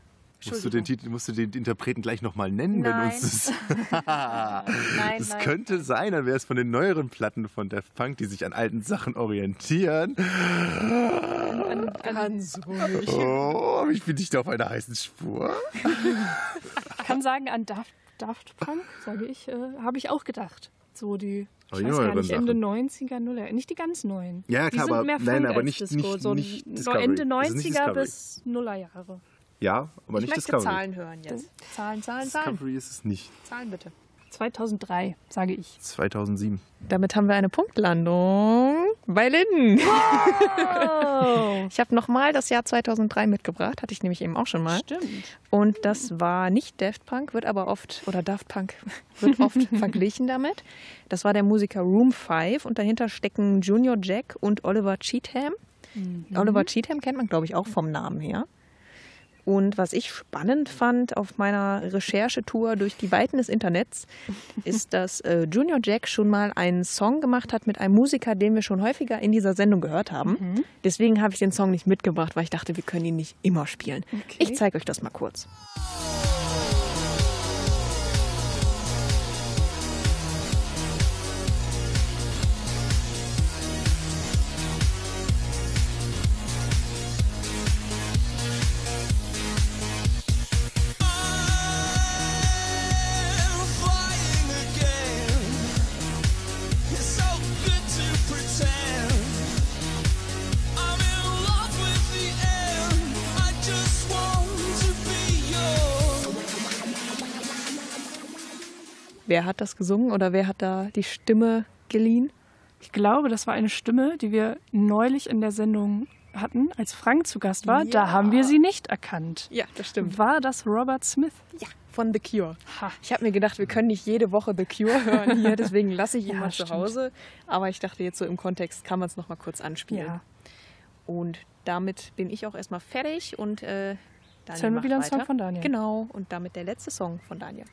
Musst du, den Titel, musst du den Interpreten gleich nochmal nennen, wenn Nein. uns das. Nein, Es nein. könnte sein, dann wäre es von den neueren Platten von Daft Punk, die sich an alten Sachen orientieren. Ganz ruhig. Oh, ich bin nicht auf einer heißen Spur. Ich kann sagen, an Daft, Daft Punk, sage ich, äh, habe ich auch gedacht. So die, ich die weiß gar nicht, Ende Sachen. 90er, Nuller. Nicht die ganz neuen. Ja, die klar, sind aber- mehr nein, Funk aber als nicht- Disco. nicht- so nicht so Discovery. Ende Das ist nicht 90er Discovery. bis Nullerjahre. Ja, aber Ich nicht möchte Discovery. Zahlen hören jetzt. Zahlen, Zahlen, Zahlen. Discovery ist es nicht. Zahlen bitte. 2003, sage ich. 2007. Damit haben wir eine Punktlandung bei Lynn. Ich habe nochmal das Jahr 2003 mitgebracht, hatte ich nämlich eben auch schon mal. Stimmt. Und das war nicht Daft Punk, wird aber oft, oder Daft Punk wird oft verglichen damit. Das war der Musiker Room 5 und dahinter stecken Junior Jack und Oliver Cheatham. Oliver Cheatham kennt man, glaube ich, auch vom Namen her. Und was ich spannend fand auf meiner Recherchetour durch die Weiten des Internets, ist, dass äh, Junior Jack schon mal einen Song gemacht hat mit einem Musiker, den wir schon häufiger in dieser Sendung gehört haben. Deswegen habe ich den Song nicht mitgebracht, weil ich dachte, wir können ihn nicht immer spielen. Ich zeige euch das mal kurz. Wer hat das gesungen oder wer hat da die Stimme geliehen? Ich glaube, das war eine Stimme, die wir neulich in der Sendung hatten, als Frank zu Gast war. Ja. Da haben wir sie nicht erkannt. Ja, das stimmt. War das Robert Smith? Ja, von The Cure. Ha. Ich habe mir gedacht, wir können nicht jede Woche The Cure hören hier, deswegen lasse ich ihn Ja, mal zu stimmt. Hause. Aber ich dachte jetzt so im Kontext kann man es noch mal kurz anspielen. Ja. Und damit bin ich auch erstmal fertig und äh, Daniel hören wir wieder einen weiter. Song von Daniel. Genau, und damit der letzte Song von Daniel.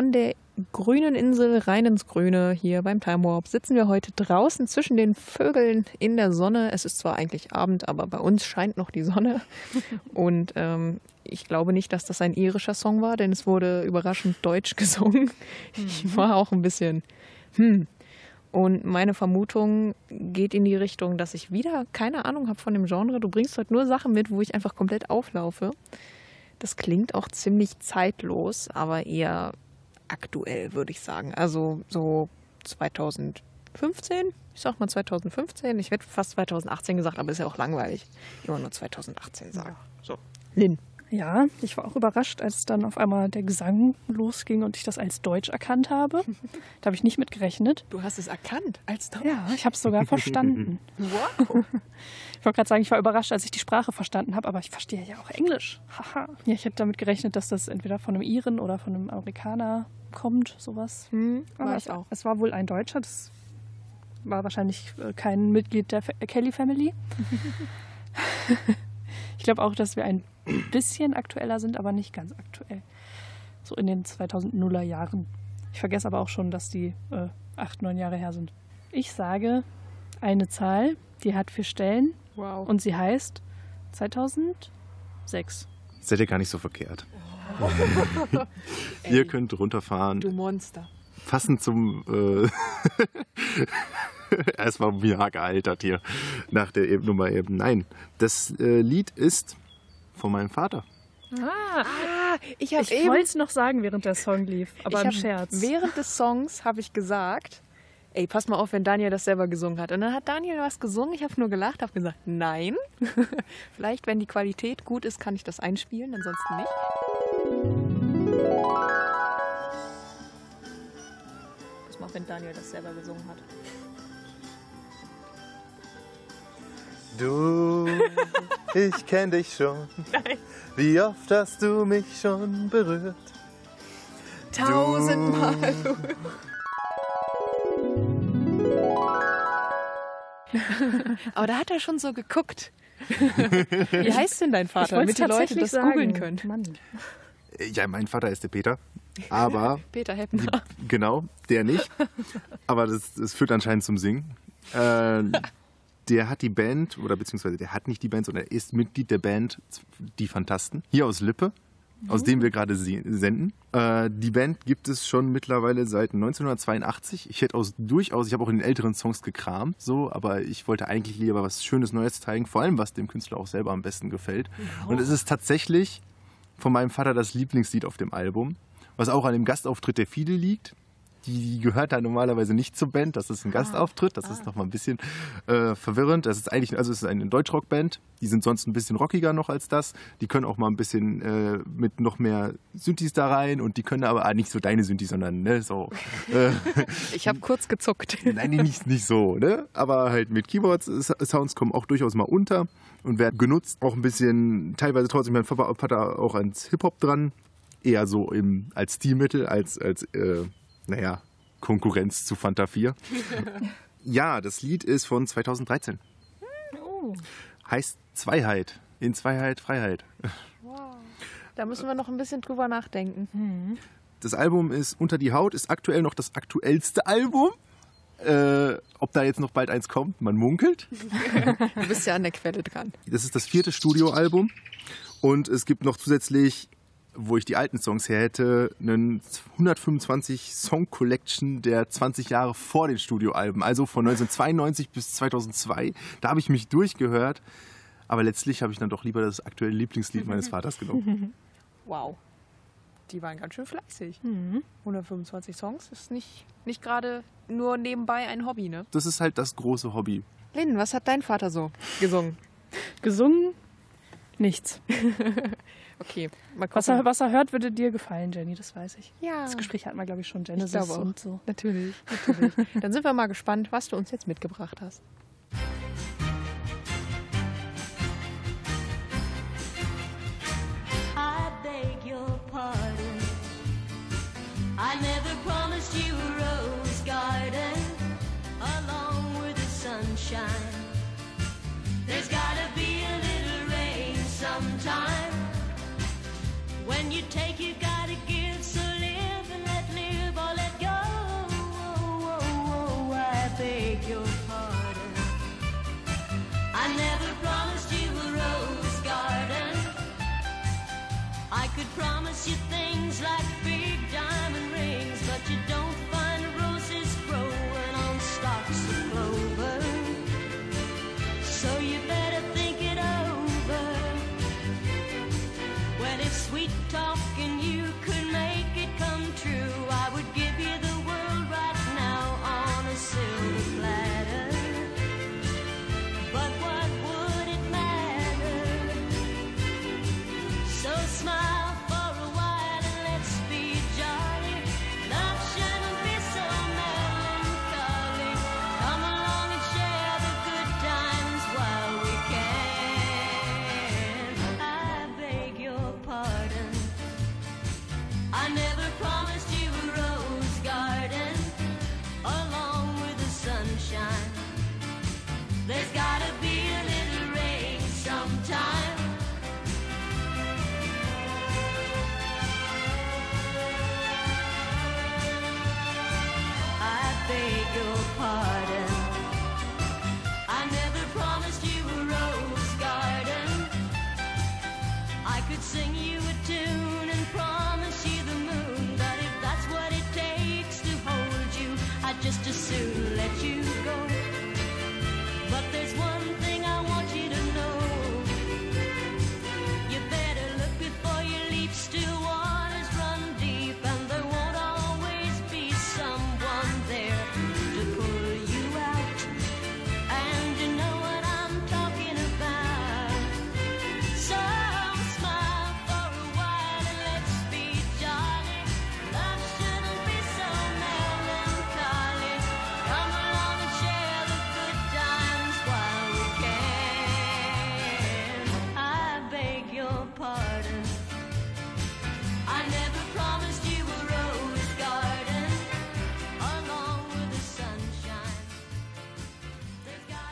Von der grünen Insel rein ins Grüne hier beim Time Warp sitzen wir heute draußen zwischen den Vögeln in der Sonne. Es ist zwar eigentlich Abend, aber bei uns scheint noch die Sonne. Und ähm, ich glaube nicht, dass das ein irischer Song war, denn es wurde überraschend deutsch gesungen. Ich war auch ein bisschen, hm. Und meine Vermutung geht in die Richtung, dass ich wieder keine Ahnung habe von dem Genre. Du bringst heute nur Sachen mit, wo ich einfach komplett auflaufe. Das klingt auch ziemlich zeitlos, aber eher aktuell, würde ich sagen. Also so 2015, ich sag mal 2015. Ich hätte fast 2018 gesagt, aber ist ja auch langweilig. Immer nur 2018 sagen. So. Lynn. Ja, ich war auch überrascht, als dann auf einmal der Gesang losging und ich das als Deutsch erkannt habe. Da habe ich nicht mit gerechnet. Du hast es erkannt als Deutsch. Ja, ich habe es sogar verstanden. Wow. Ich wollte gerade sagen, ich war überrascht, als ich die Sprache verstanden habe, aber ich verstehe ja auch Englisch. Haha. Ja, ich hätte damit gerechnet, dass das entweder von einem Iren oder von einem Amerikaner kommt, sowas. Hm, Aber ich auch. es war wohl ein Deutscher, das war wahrscheinlich äh, kein Mitglied der Kelly Family. ich glaube auch, dass wir ein bisschen aktueller sind, aber nicht ganz aktuell. So in den 2000er Jahren. Ich vergesse aber auch schon, dass die äh, acht, neun Jahre her sind. Ich sage eine Zahl, die hat vier Stellen Wow. und sie heißt 2006. Seid ihr gar nicht so verkehrt. ihr könnt runterfahren. du Monster. Passend zum. Äh Erstmal mir gealtert hier. Nach der eben Nummer eben. Nein. Das äh, Lied ist von meinem Vater. Ah, ich habe Ich eben wollte es noch sagen, während der Song lief, aber ich im Scherz. Während des Songs habe ich gesagt, ey, pass mal auf, wenn Daniel das selber gesungen hat. Und dann hat Daniel was gesungen, ich habe nur gelacht, habe gesagt, nein. Vielleicht, wenn die Qualität gut ist, kann ich das einspielen, ansonsten nicht. Pass mal auf, wenn Daniel das selber gesungen hat. Du, ich kenn dich schon. Wie oft hast du mich schon berührt? Tausendmal. Aber da hat er schon so geguckt. Wie heißt denn dein Ich Vater, wollte damit die Leute tatsächlich das sagen. googeln können? Mann. Ja, mein Vater ist der Peter. Aber Peter Heppner. Genau, der nicht. Aber das, das führt anscheinend zum Singen. Äh, der hat die Band, oder beziehungsweise der hat nicht die Band, sondern er ist Mitglied der Band Die Fantasten. Hier aus Lippe. aus dem wir gerade se- senden. Äh, die Band gibt es schon mittlerweile seit 1982. Ich hätte aus durchaus, ich habe auch in den älteren Songs gekramt, so, aber ich wollte eigentlich lieber was Schönes Neues zeigen, vor allem was dem Künstler auch selber am besten gefällt. Und es ist tatsächlich von meinem Vater das Lieblingslied auf dem Album, was auch an dem Gastauftritt der Fiedel liegt. Die, die gehört da normalerweise nicht zur Band. Das ist ein Gastauftritt. Das ist nochmal ein bisschen äh, verwirrend. Das ist eigentlich, also es ist eine Deutschrockband. Die sind sonst ein bisschen rockiger noch als das. Die können auch mal ein bisschen äh, mit noch mehr Synthes da rein und die können aber ah, nicht so deine Synthes, sondern ne, so. Äh, Ich habe kurz gezuckt. Nein, nicht, nicht so, ne? Aber halt mit Keyboard-Sounds kommen auch durchaus mal unter und werden genutzt. Auch ein bisschen, teilweise trotzdem mein Papa Vater auch ans Hip-Hop dran. Eher so im, als Stilmittel, als, als äh, naja, Konkurrenz zu Fanta 4. ja, das Lied ist von 2013. Heißt Zweiheit. In Zweiheit, Freiheit. Da müssen wir noch ein bisschen drüber nachdenken. Das Album ist Unter die Haut, ist aktuell noch das aktuellste Album. Äh, ob da jetzt noch bald eins kommt, man munkelt. Du bist ja an der Quelle dran. Das ist das vierte Studioalbum. Und es gibt noch zusätzlich, wo ich die alten Songs her hätte, einen 125 Song Collection der 20 Jahre vor den Studioalben. Also von 1992 bis 2002. Da habe ich mich durchgehört. Aber letztlich habe ich dann doch lieber das aktuelle Lieblingslied meines Vaters genommen. Wow. Die waren ganz schön fleißig. 125 Songs ist nicht, nicht gerade nur nebenbei ein Hobby, ne? Das ist halt das große Hobby. Lynn, was hat dein Vater so gesungen? Gesungen? Nichts. Okay, mal Was gucken. er, was er hört, würde dir gefallen, Jenny, das weiß ich. Ja. Das Gespräch hatten wir, glaube ich, schon. ich Genesis glaube auch. und so. Natürlich, natürlich. Dann sind wir mal gespannt, was du uns jetzt mitgebracht hast. You take, you gotta give. So live and let live or let go. I beg your pardon. I never promised you a rose garden. I could promise you just as soon let you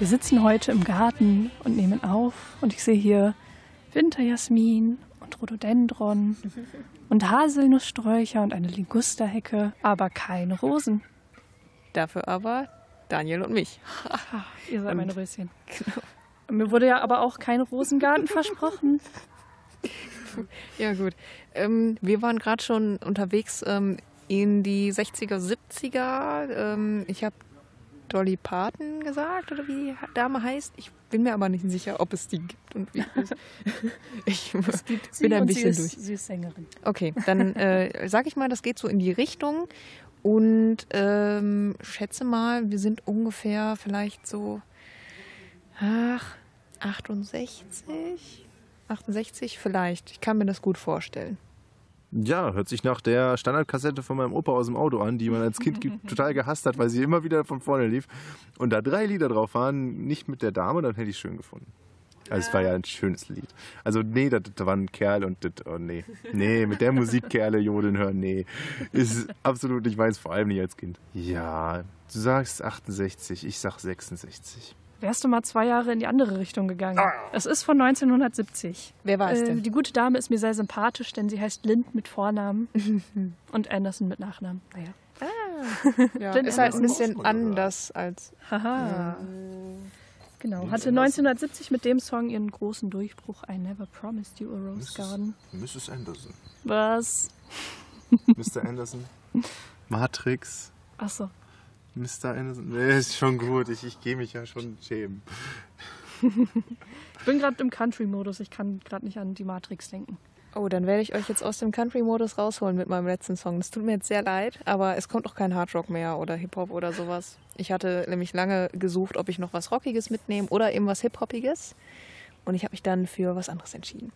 sitzen heute im Garten und nehmen auf und ich sehe hier Winterjasmin und Rhododendron und Haselnusssträucher und eine Ligusterhecke, aber keine Rosen. Dafür aber Daniel und mich. Ihr seid meine Röschen. Mir wurde ja aber auch kein Rosengarten versprochen. Ja, gut. Ähm, wir waren gerade schon unterwegs ähm, in die 60er, 70er. Ähm, ich habe Dolly Parton gesagt, oder wie die Dame heißt. Ich bin mir aber nicht sicher, ob es die gibt und wie. ich Es gibt sie bin ein bisschen sie durch. ist, sie ist Sängerin. Okay, dann äh, sag ich mal, das geht so in die Richtung. Und ähm, schätze mal, wir sind ungefähr vielleicht so ach, 68? 68 vielleicht. Ich kann mir das gut vorstellen. Ja, hört sich nach der Standardkassette von meinem Opa aus dem Auto an, die man als Kind total gehasst hat, weil sie immer wieder von vorne lief. Und da drei Lieder drauf waren, nicht mit der Dame, dann hätte ich es schön gefunden. Also es war ja ein schönes Lied. Also nee, da, da war ein Kerl und das, oh nee. Nee, mit der Musik Kerle jodeln hören, nee. Ist absolut nicht meins, vor allem nicht als Kind. Ja, du sagst 68, ich sag 66. Wärst du mal zwei Jahre in die andere Richtung gegangen? Es ist von 1970. Wer war es Äh, denn? die gute Dame ist mir sehr sympathisch, denn sie heißt Lind mit Vornamen und Anderson mit Nachnamen. Naja. Ja, Jen ist halt ein bisschen anders als. Haha. Genau. Hatte 1970 mit dem Song ihren großen Durchbruch I Never Promised You a Rose Garden. Mrs. Anderson. Was? Mr. Anderson. Matrix. Achso. Mr. Anderson. Nee, ist schon gut. Ich, ich gehe mich ja schon schämen. Ich bin gerade im Country-Modus. Ich kann gerade nicht an die Matrix denken. Oh, dann werde ich euch jetzt aus dem Country-Modus rausholen mit meinem letzten Song. Das tut mir jetzt sehr leid, aber es kommt auch kein Hardrock mehr oder Hip-Hop oder sowas. Ich hatte nämlich lange gesucht, ob ich noch was Rockiges mitnehme oder eben was Hip-Hoppiges. Und ich habe mich dann für was anderes entschieden.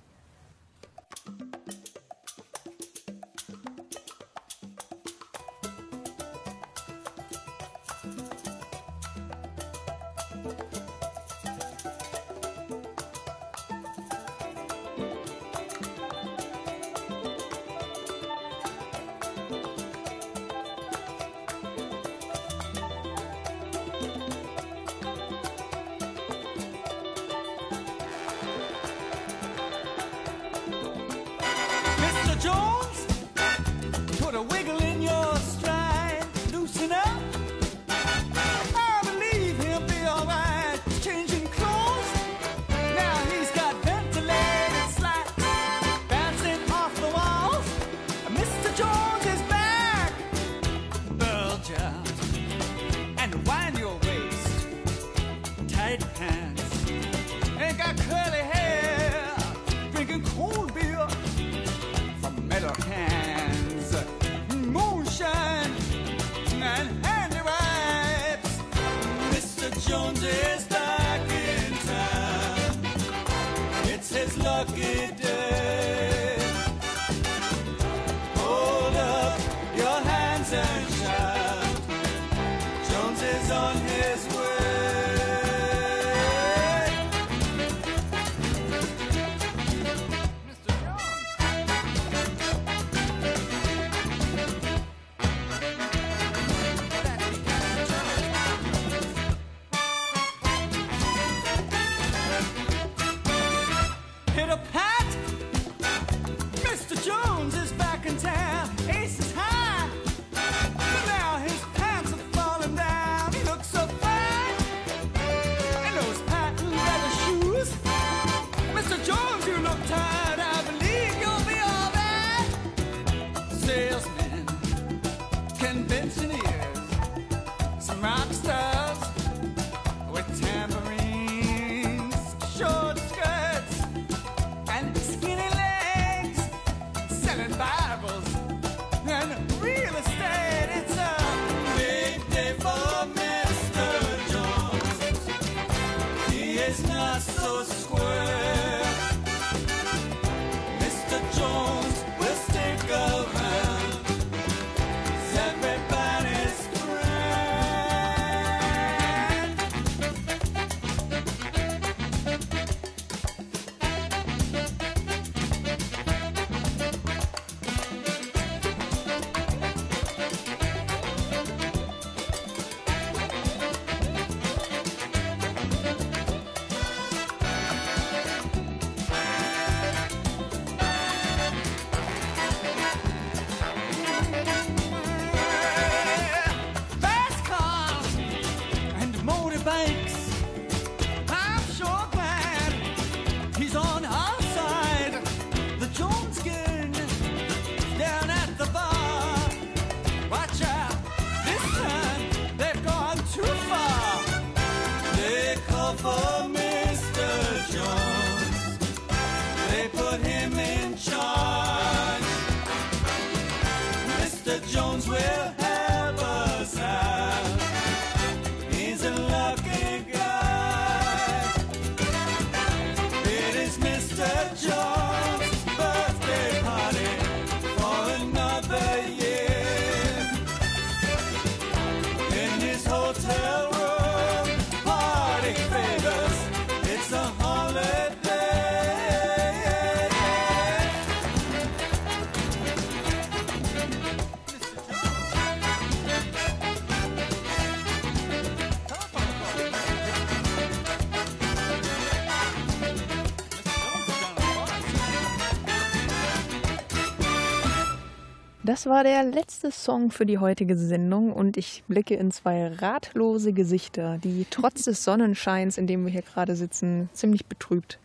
Das war der letzte Song für die heutige Sendung und ich blicke in zwei ratlose Gesichter, die trotz des Sonnenscheins, in dem wir hier gerade sitzen, ziemlich betrübt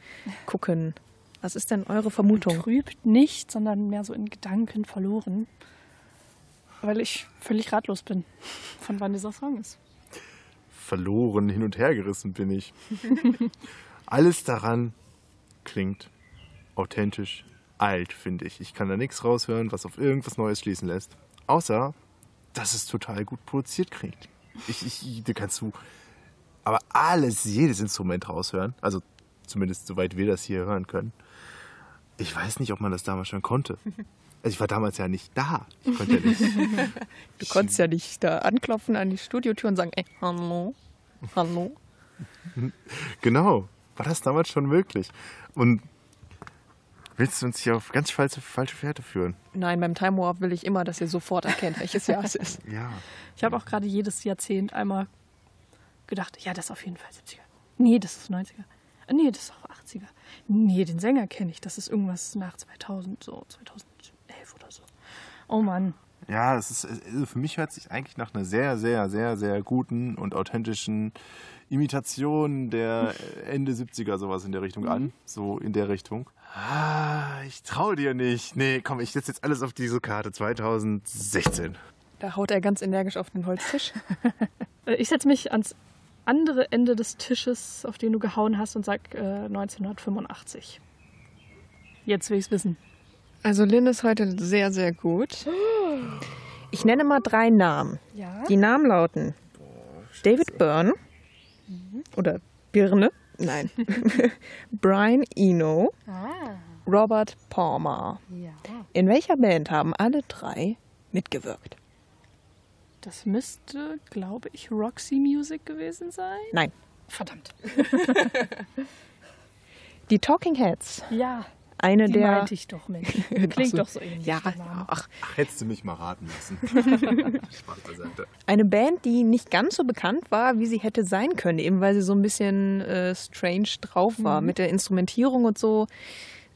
gucken. Was ist denn eure Vermutung? Trübt nicht, sondern mehr so in Gedanken verloren. Weil ich völlig ratlos bin, von wann dieser Song ist. Verloren, hin und her gerissen bin ich. Alles daran klingt authentisch alt, finde ich. Ich kann da nichts raushören, was auf irgendwas Neues schließen lässt. Außer, dass es total gut produziert klingt. Ich, ich, da kannst du aber alles, jedes Instrument raushören. Also zumindest soweit wir das hier hören können. Ich weiß nicht, ob man das damals schon konnte. Also ich war damals ja nicht da. Ich konnte ja nicht. Du konntest ja nicht da anklopfen an die Studiotür und sagen, ey, hallo, hallo. Genau. War das damals schon möglich? Und willst du uns hier auf ganz falsche, falsche Fährte führen? Nein, beim Time Warp will ich immer, dass ihr sofort erkennt, welches Jahr es ist. Ja. Ich habe auch gerade jedes Jahrzehnt einmal gedacht, ja, das ist auf jeden Fall 70er. Nee, das ist 90er. Ah, Nee, das ist auch 80er. Nee, den Sänger kenne ich. Das ist irgendwas nach 2000, so 2011 oder so. Oh Mann. Ja, es ist, also für mich hört sich eigentlich nach einer sehr, sehr, sehr, sehr guten und authentischen Imitation der Ende 70er sowas in der Richtung an. So in der Richtung. Ah, ich traue dir nicht. Nee, komm, ich setze jetzt alles auf diese Karte 2016. Da haut er ganz energisch auf den Holztisch. Äh, Ich setze mich ans andere Ende des Tisches, auf den du gehauen hast, und sag äh, 1985. Jetzt will ich's wissen. Also Lynn ist heute sehr, sehr gut. Ich nenne mal drei Namen. Ja. Die Namen lauten David Byrne oder Birne, nein, Brian Eno, Robert Palmer. In welcher Band haben alle drei mitgewirkt? Das müsste, glaube ich, Roxy Music gewesen sein. Nein, Verdammt. die Talking Heads. Ja. Eine Die der meinte ich doch, Mensch. Klingt doch so ähnlich. Ja, ach, Ach, hättest du mich mal raten lassen. Eine Band, die nicht ganz so bekannt war, wie sie hätte sein können, eben weil sie so ein bisschen äh, strange drauf war mit der Instrumentierung und so.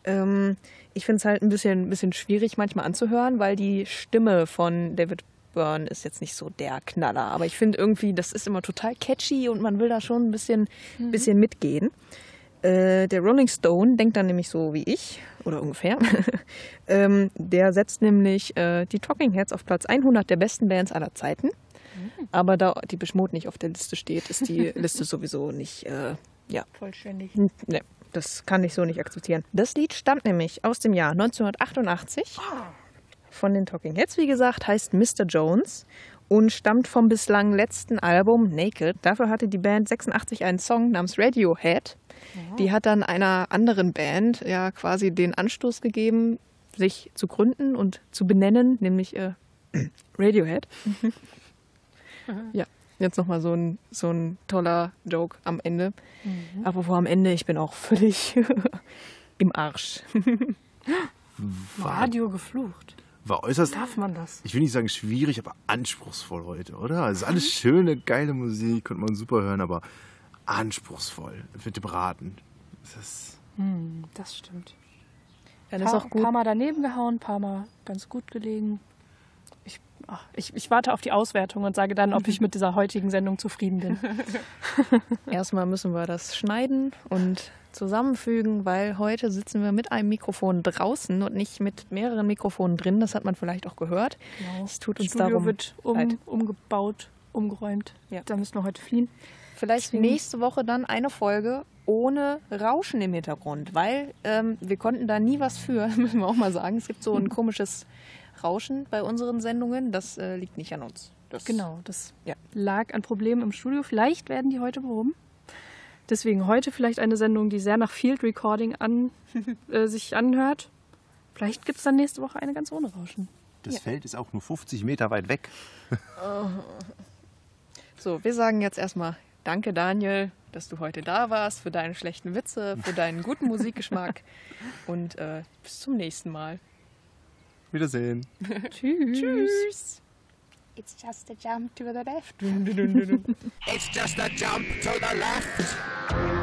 Ähm, ich finde es halt ein bisschen, bisschen schwierig manchmal anzuhören, weil die Stimme von David Byrne ist jetzt nicht so der Knaller. Aber ich finde irgendwie, das ist immer total catchy und man will da schon ein bisschen, bisschen mitgehen. Äh, der Rolling Stone denkt dann nämlich so wie ich, oder ungefähr. ähm, der setzt nämlich äh, die Talking Heads auf Platz 100 der besten Bands aller Zeiten. Aber da die Beschmut nicht auf der Liste steht, ist die Liste sowieso nicht, äh, ja, Vollständig. ne, das kann ich so nicht akzeptieren. Das Lied stammt nämlich aus dem Jahr 1988 von den Talking Heads, wie gesagt, heißt Mr. Jones und stammt vom bislang letzten Album Naked. Dafür hatte die Band 86 einen Song namens Radiohead. Die hat dann einer anderen Band ja quasi den Anstoß gegeben, sich zu gründen und zu benennen, nämlich äh, Radiohead. ja, jetzt nochmal so ein, so ein toller Joke am Ende. Apropos am Ende, ich bin auch völlig im Arsch. Radio geflucht. War äußerst, Darf man das? ich will nicht sagen schwierig, aber anspruchsvoll heute, oder? Also alles schöne, geile Musik, konnte man super hören, aber anspruchsvoll mit dem Raten. Das ist Hm, das stimmt. Dann Ein ist paar, auch gut. paar Mal daneben gehauen, paar Mal ganz gut gelegen. Ich, ach, ich, ich warte auf die Auswertung und sage dann, ob ich mit dieser heutigen Sendung zufrieden bin. Erstmal müssen wir das schneiden und zusammenfügen, weil heute sitzen wir mit einem Mikrofon draußen und nicht mit mehreren Mikrofonen drin. Das hat man vielleicht auch gehört. Es tut uns Studio darum wird leid. um, umgebaut, umgeräumt. Ja. Da müssen wir heute fliehen. Vielleicht Deswegen- nächste Woche dann eine Folge ohne Rauschen im Hintergrund, weil ähm, wir konnten da nie was für, müssen wir auch mal sagen. Es gibt so ein komisches Rauschen bei unseren Sendungen. Das äh, liegt nicht an uns. Das, Genau, das Ja. lag an Problemen im Studio. Vielleicht werden die heute behoben. Deswegen heute vielleicht eine Sendung, die sehr nach Field Recording an, äh, sich anhört. Vielleicht gibt es dann nächste Woche eine ganz ohne Rauschen. das Feld ist auch nur 50 Meter weit weg. So, wir sagen jetzt erstmal Danke, Daniel, dass du heute da warst, für deine schlechten Witze, für deinen guten Musikgeschmack. Und äh, bis zum nächsten Mal. Wiedersehen. Tschüss. Tschüss. It's just a jump to the left. It's just a jump to the left.